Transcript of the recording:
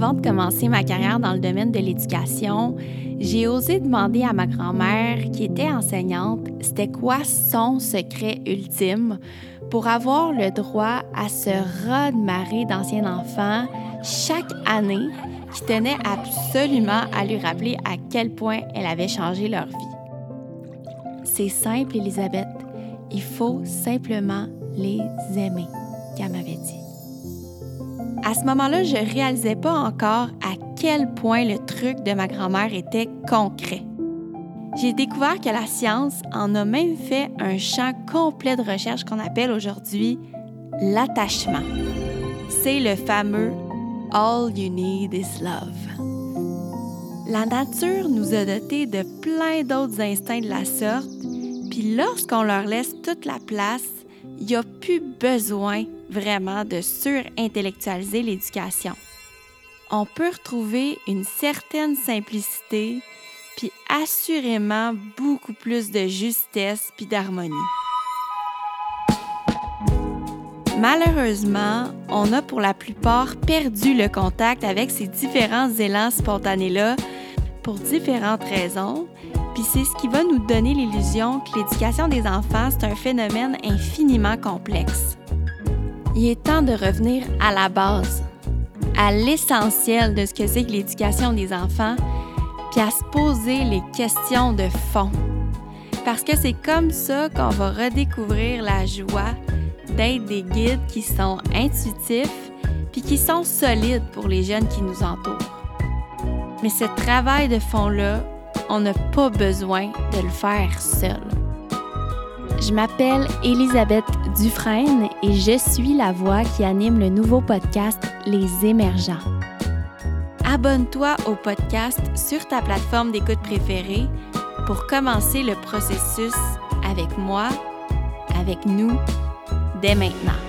avant de commencer ma carrière dans le domaine de l'éducation, j'ai osé demander à ma grand-mère, qui était enseignante, c'était quoi son secret ultime pour avoir le droit à ce raz de marée d'anciens enfants chaque année qui tenait absolument à lui rappeler à quel point elle avait changé leur vie. C'est simple, Elisabeth. Il faut simplement les aimer, qu'elle m'avait dit. À ce moment-là, je réalisais pas encore à quel point le truc de ma grand-mère était concret. J'ai découvert que la science en a même fait un champ complet de recherche qu'on appelle aujourd'hui l'attachement. C'est le fameux All you need is love. La nature nous a dotés de plein d'autres instincts de la sorte, puis lorsqu'on leur laisse toute la place, il n'y a plus besoin vraiment de surintellectualiser l'éducation. On peut retrouver une certaine simplicité, puis assurément beaucoup plus de justesse puis d'harmonie. Malheureusement, on a pour la plupart perdu le contact avec ces différents élans spontanés-là pour différentes raisons, puis c'est ce qui va nous donner l'illusion que l'éducation des enfants, c'est un phénomène infiniment complexe. Il est temps de revenir à la base, à l'essentiel de ce que c'est que l'éducation des enfants, puis à se poser les questions de fond. Parce que c'est comme ça qu'on va redécouvrir la joie d'être des guides qui sont intuitifs puis qui sont solides pour les jeunes qui nous entourent. Mais ce travail de fond-là, on n'a pas besoin de le faire seul. Je m'appelle Elisabeth Dufresne et je suis la voix qui anime le nouveau podcast Les Émergents. Abonne-toi au podcast sur ta plateforme d'écoute préférée pour commencer le processus avec moi, avec nous dès maintenant.